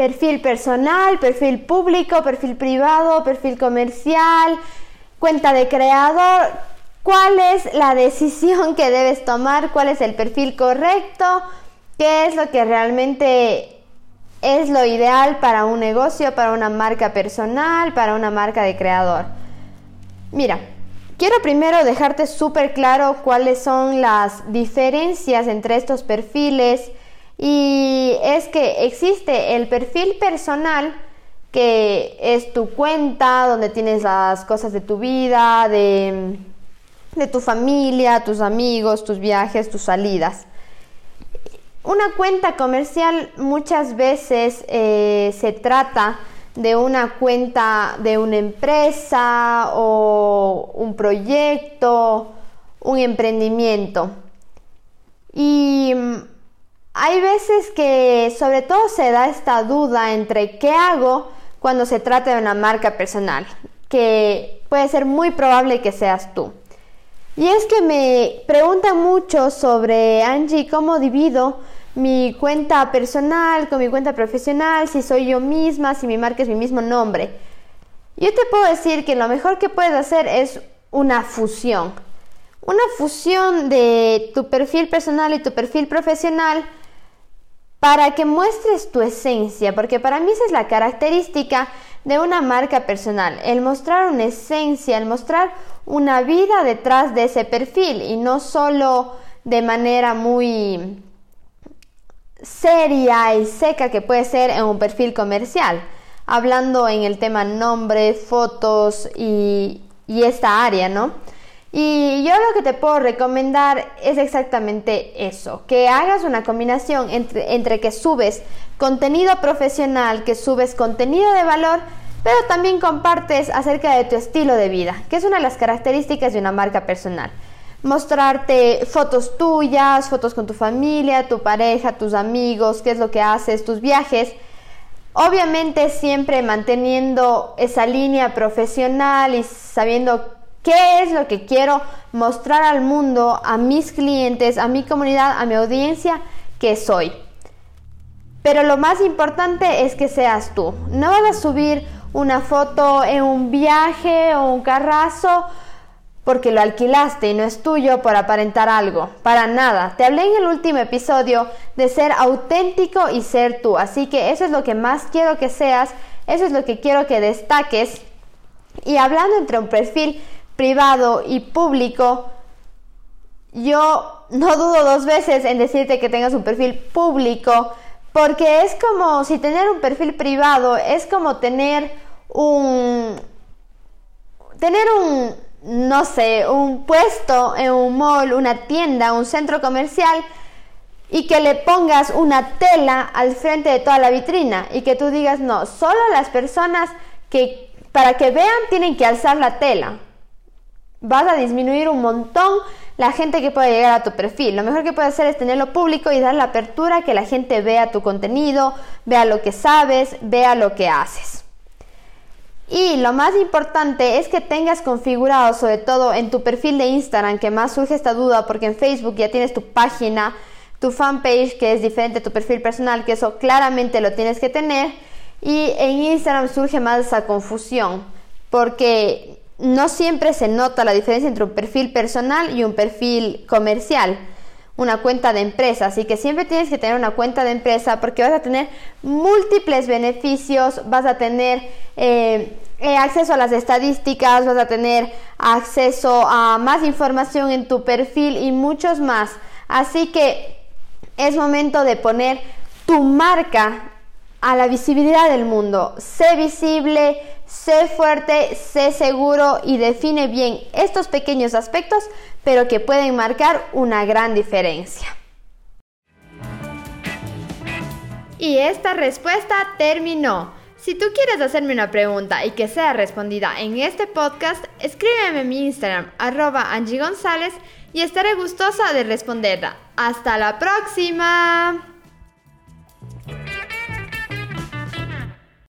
Perfil personal, perfil público, perfil privado, perfil comercial, cuenta de creador. ¿Cuál es la decisión que debes tomar? ¿Cuál es el perfil correcto? ¿Qué es lo que realmente es lo ideal para un negocio, para una marca personal, para una marca de creador? Mira, quiero primero dejarte súper claro cuáles son las diferencias entre estos perfiles y es que existe el perfil personal, que es tu cuenta, donde tienes las cosas de tu vida, de, tu familia, tus amigos, tus viajes, tus salidas. Una cuenta comercial muchas veces eh, se trata de una cuenta de una empresa o un proyecto, un emprendimiento. Y hay veces que sobre todo se da esta duda entre qué hago cuando se trata de una marca personal, que puede ser muy probable que seas tú. Y es que me preguntan mucho sobre Angie, cómo divido mi cuenta personal con mi cuenta profesional, si soy yo misma, si mi marca es mi mismo nombre. Yo te puedo decir que lo mejor que puedes hacer es una fusión. Una fusión de tu perfil personal y tu perfil profesional para que muestres tu esencia, porque para mí esa es la característica de una marca personal, el mostrar una esencia, el mostrar una vida detrás de ese perfil y no solo de manera muy seria y seca que puede ser en un perfil comercial, hablando en el tema nombre, fotos y, y esta área, ¿no? Y yo lo que te puedo recomendar es exactamente eso, que hagas una combinación entre, que subes contenido profesional, que subes contenido de valor, pero también compartes acerca de tu estilo de vida, que es una de las características de una marca personal. Mostrarte fotos tuyas, fotos con tu familia, tu pareja, tus amigos, qué es lo que haces, tus viajes. Obviamente siempre manteniendo esa línea profesional y sabiendo ¿Qué es lo que quiero mostrar al mundo, a mis clientes, a mi comunidad, a mi audiencia que soy? Pero lo más importante es que seas tú. No vas a subir una foto en un viaje o un carrazo porque lo alquilaste y no es tuyo por aparentar algo. Para nada. Te hablé en el último episodio de ser auténtico y ser tú. Así que eso es lo que más quiero que seas. Eso es lo que quiero que destaques. Y hablando entre un perfil privado y público, yo no dudo dos veces en decirte que tengas un perfil público, porque es como si tener un perfil privado es como tener un tener un no sé, un puesto en un mall, una tienda, un centro comercial y que le pongas una tela al frente de toda la vitrina y que tú digas, "No, solo las personas que para que vean tienen que alzar la tela." Vas a disminuir un montón la gente que puede llegar a tu perfil. Lo mejor que puedes hacer es tenerlo público y dar la apertura que la gente vea tu contenido, vea lo que sabes, vea lo que haces. Y lo más importante es que tengas configurado, sobre todo en tu perfil de Instagram, que más surge esta duda, porque en Facebook ya tienes tu página, tu fanpage, que es diferente a tu perfil personal, que eso claramente lo tienes que tener. Y en Instagram surge más esa confusión, porque no siempre se nota la diferencia entre un perfil personal y un perfil comercial, una cuenta de empresa. Así que siempre tienes que tener una cuenta de empresa porque vas a tener múltiples beneficios, vas a tener eh, eh, acceso a las estadísticas, vas a tener acceso a más información en tu perfil y muchos más. Así que es momento de poner tu marca a la visibilidad del mundo. Sé visible, sé fuerte, sé seguro y define bien estos pequeños aspectos, pero que pueden marcar una gran diferencia. Y esta respuesta terminó. Si tú quieres hacerme una pregunta y que sea respondida en este podcast, escríbeme en mi Instagram, arroba Angie González, y estaré gustosa de responderla. ¡Hasta la próxima!